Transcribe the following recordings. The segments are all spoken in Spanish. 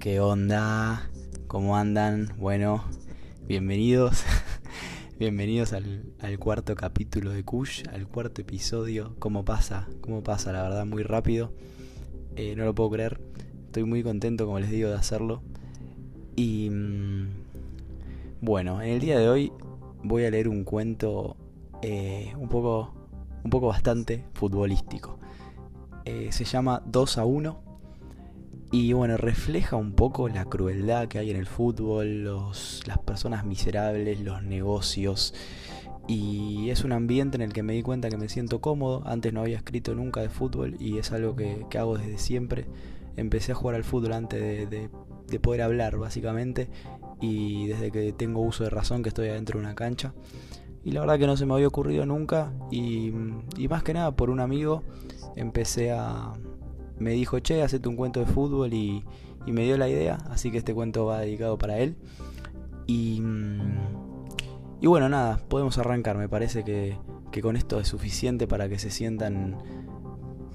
¿Qué onda? ¿Cómo andan? Bueno, bienvenidos. bienvenidos al, cuarto capítulo de Kush, al cuarto episodio. ¿Cómo pasa? ¿Cómo pasa? La verdad, muy rápido. Eh, no lo puedo creer. Estoy muy contento, como les digo, de hacerlo. Y mm, bueno, en el día de hoy voy a leer un cuento eh, un poco, un poco bastante futbolístico. Eh, se llama 2 a 1 y bueno, refleja un poco la crueldad que hay en el fútbol, los, las personas miserables, los negocios. Y es un ambiente en el que me di cuenta que me siento cómodo. Antes no había escrito nunca de fútbol y es algo que, hago desde siempre. Empecé a jugar al fútbol antes de, de, poder hablar, básicamente. Y desde que tengo uso de razón que estoy adentro de una cancha. Y la verdad que no se me había ocurrido nunca. Y, y más que nada por un amigo empecé a, me dijo, che, hacete un cuento de fútbol y, me dio la idea, así que este cuento va dedicado para él. Y, y bueno, nada, podemos arrancar, me parece que, que con esto es suficiente para que se sientan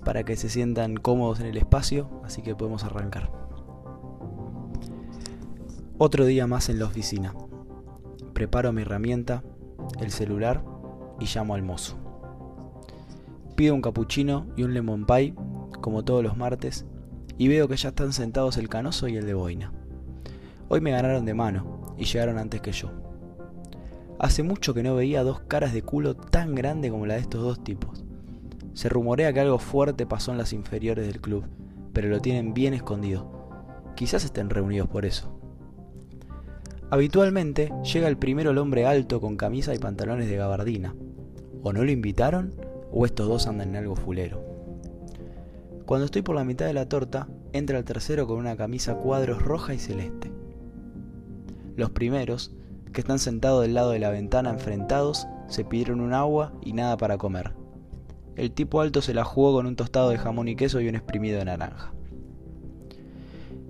para que se sientan cómodos en el espacio, así que podemos arrancar. Otro día más en la oficina. Preparo mi herramienta, el celular y llamo al mozo. Pido un cappuccino y un lemon pie como todos los martes, y veo que ya están sentados el canoso y el de boina. Hoy me ganaron de mano y llegaron antes que yo. Hace mucho que no veía dos caras de culo tan grande como la de estos dos tipos. Se rumorea que algo fuerte pasó en las inferiores del club, pero lo tienen bien escondido. Quizás estén reunidos por eso. Habitualmente llega el primero el hombre alto con camisa y pantalones de gabardina. O no lo invitaron, o estos dos andan en algo fulero. Cuando estoy por la mitad de la torta, entra el tercero con una camisa cuadros roja y celeste. Los primeros, que están sentados del lado de la ventana enfrentados, se pidieron un agua y nada para comer. El tipo alto se la jugó con un tostado de jamón y queso y un exprimido de naranja.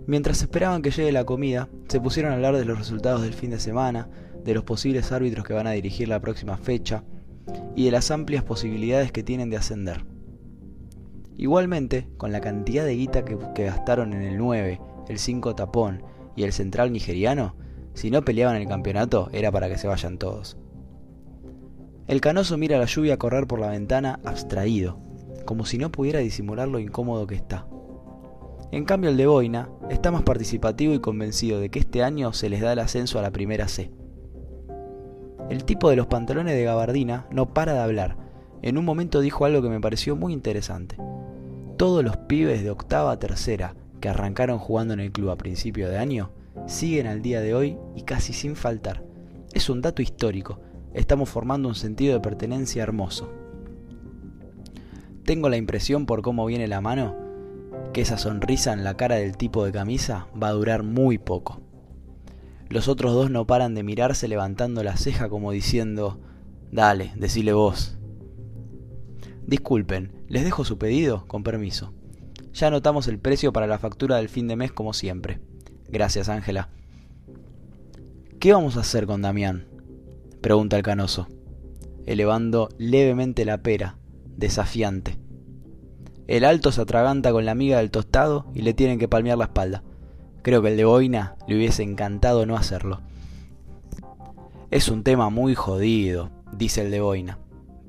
Mientras esperaban que llegue la comida, se pusieron a hablar de los resultados del fin de semana, de los posibles árbitros que van a dirigir la próxima fecha y de las amplias posibilidades que tienen de ascender. Igualmente, con la cantidad de guita que, gastaron en el 9, el 5 tapón y el central nigeriano, si no peleaban el campeonato era para que se vayan todos. El canoso mira la lluvia correr por la ventana abstraído, como si no pudiera disimular lo incómodo que está. En cambio el de Boina está más participativo y convencido de que este año se les da el ascenso a la primera C. El tipo de los pantalones de gabardina no para de hablar. En un momento dijo algo que me pareció muy interesante. Todos los pibes de octava a tercera que arrancaron jugando en el club a principio de año siguen al día de hoy y casi sin faltar. Es un dato histórico. Estamos formando un sentido de pertenencia hermoso. Tengo la impresión por cómo viene la mano que esa sonrisa en la cara del tipo de camisa va a durar muy poco. Los otros dos no paran de mirarse levantando la ceja como diciendo, dale, decile vos. Disculpen, les dejo su pedido, con permiso. Ya anotamos el precio para la factura del fin de mes como siempre. Gracias, Ángela. ¿Qué vamos a hacer con Damián? pregunta el canoso, elevando levemente la pera, desafiante. El alto se atraganta con la amiga del tostado y le tienen que palmear la espalda. Creo que el de Boina le hubiese encantado no hacerlo. Es un tema muy jodido, dice el de Boina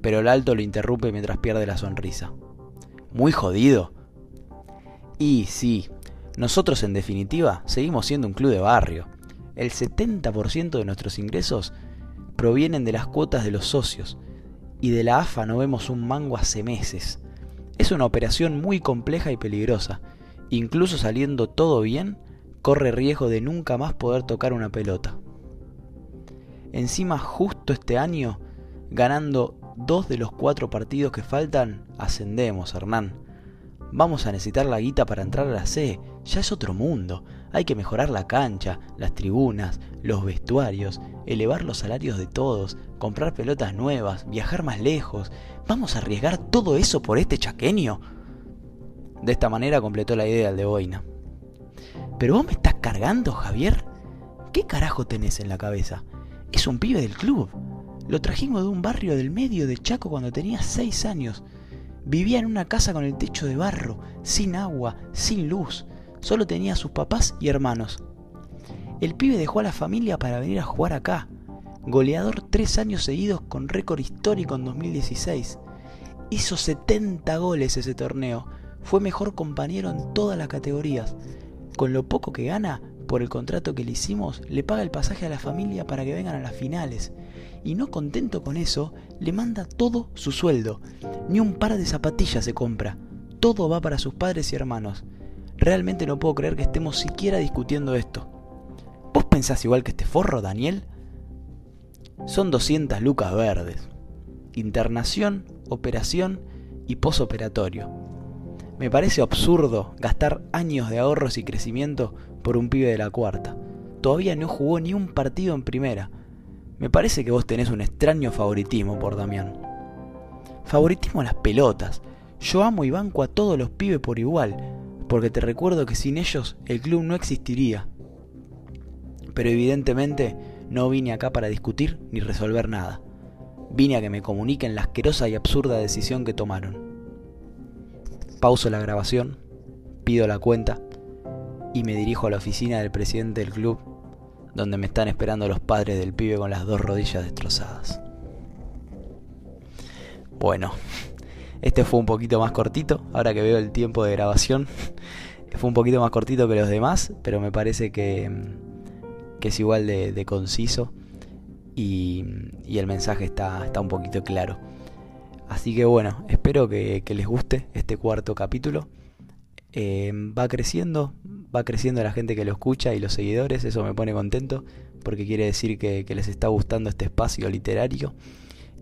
pero el alto lo interrumpe mientras pierde la sonrisa. ¿Muy jodido? Y sí, nosotros en definitiva seguimos siendo un club de barrio. El 70% de nuestros ingresos provienen de las cuotas de los socios y de la AFA no vemos un mango hace meses. Es una operación muy compleja y peligrosa. Incluso saliendo todo bien, corre riesgo de nunca más poder tocar una pelota. Encima justo este año, ganando dos de los cuatro partidos que faltan, ascendemos, Hernán. Vamos a necesitar la guita para entrar a la C. Ya es otro mundo. Hay que mejorar la cancha, las tribunas, los vestuarios, elevar los salarios de todos, comprar pelotas nuevas, viajar más lejos. ¿Vamos a arriesgar todo eso por este chaqueño? De esta manera completó la idea el de Boina. ¿Pero vos me estás cargando, Javier? ¿Qué carajo tenés en la cabeza? Es un pibe del club. Lo trajimos de un barrio del medio de Chaco cuando tenía seis años. Vivía en una casa con el techo de barro, sin agua, sin luz. solo tenía a sus papás y hermanos. El pibe dejó a la familia para venir a jugar acá. Goleador tres años seguidos con récord histórico en 2016. Hizo 70 goles ese torneo. Fue mejor compañero en todas las categorías. Con lo poco que gana, por el contrato que le hicimos, le paga el pasaje a la familia para que vengan a las finales. Y no contento con eso, le manda todo su sueldo. Ni un par de zapatillas se compra. Todo va para sus padres y hermanos. Realmente no puedo creer que estemos siquiera discutiendo esto. ¿Vos pensás igual que este forro, Daniel? Son 200 lucas verdes. Internación, operación y posoperatorio. Me parece absurdo gastar años de ahorros y crecimiento por un pibe de la cuarta. Todavía no jugó ni un partido en primera. Me parece que vos tenés un extraño favoritismo por Damián. Favoritismo a las pelotas. Yo amo y banco a todos los pibes por igual, porque te recuerdo que sin ellos el club no existiría. Pero evidentemente no vine acá para discutir ni resolver nada. Vine a que me comuniquen la asquerosa y absurda decisión que tomaron. Pauso la grabación, pido la cuenta y me dirijo a la oficina del presidente del club, donde me están esperando los padres del pibe con las dos rodillas destrozadas. Bueno, este fue un poquito más cortito, ahora que veo el tiempo de grabación, fue un poquito más cortito que los demás, pero me parece que, que es igual de, conciso y, el mensaje está, está un poquito claro. Así que bueno, espero que, les guste este cuarto capítulo. Eh, va creciendo, va creciendo la gente que lo escucha y los seguidores, eso me pone contento porque quiere decir que, les está gustando este espacio literario.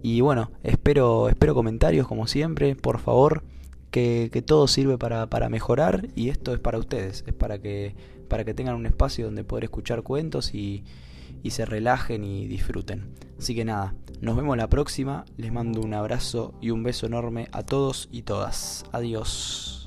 Y bueno, espero, espero comentarios como siempre, por favor, que, todo sirve para, mejorar y esto es para ustedes, es para que, para que tengan un espacio donde poder escuchar cuentos y, y se relajen y disfruten. Así que nada, nos vemos la próxima, les mando un abrazo y un beso enorme a todos y todas. Adiós.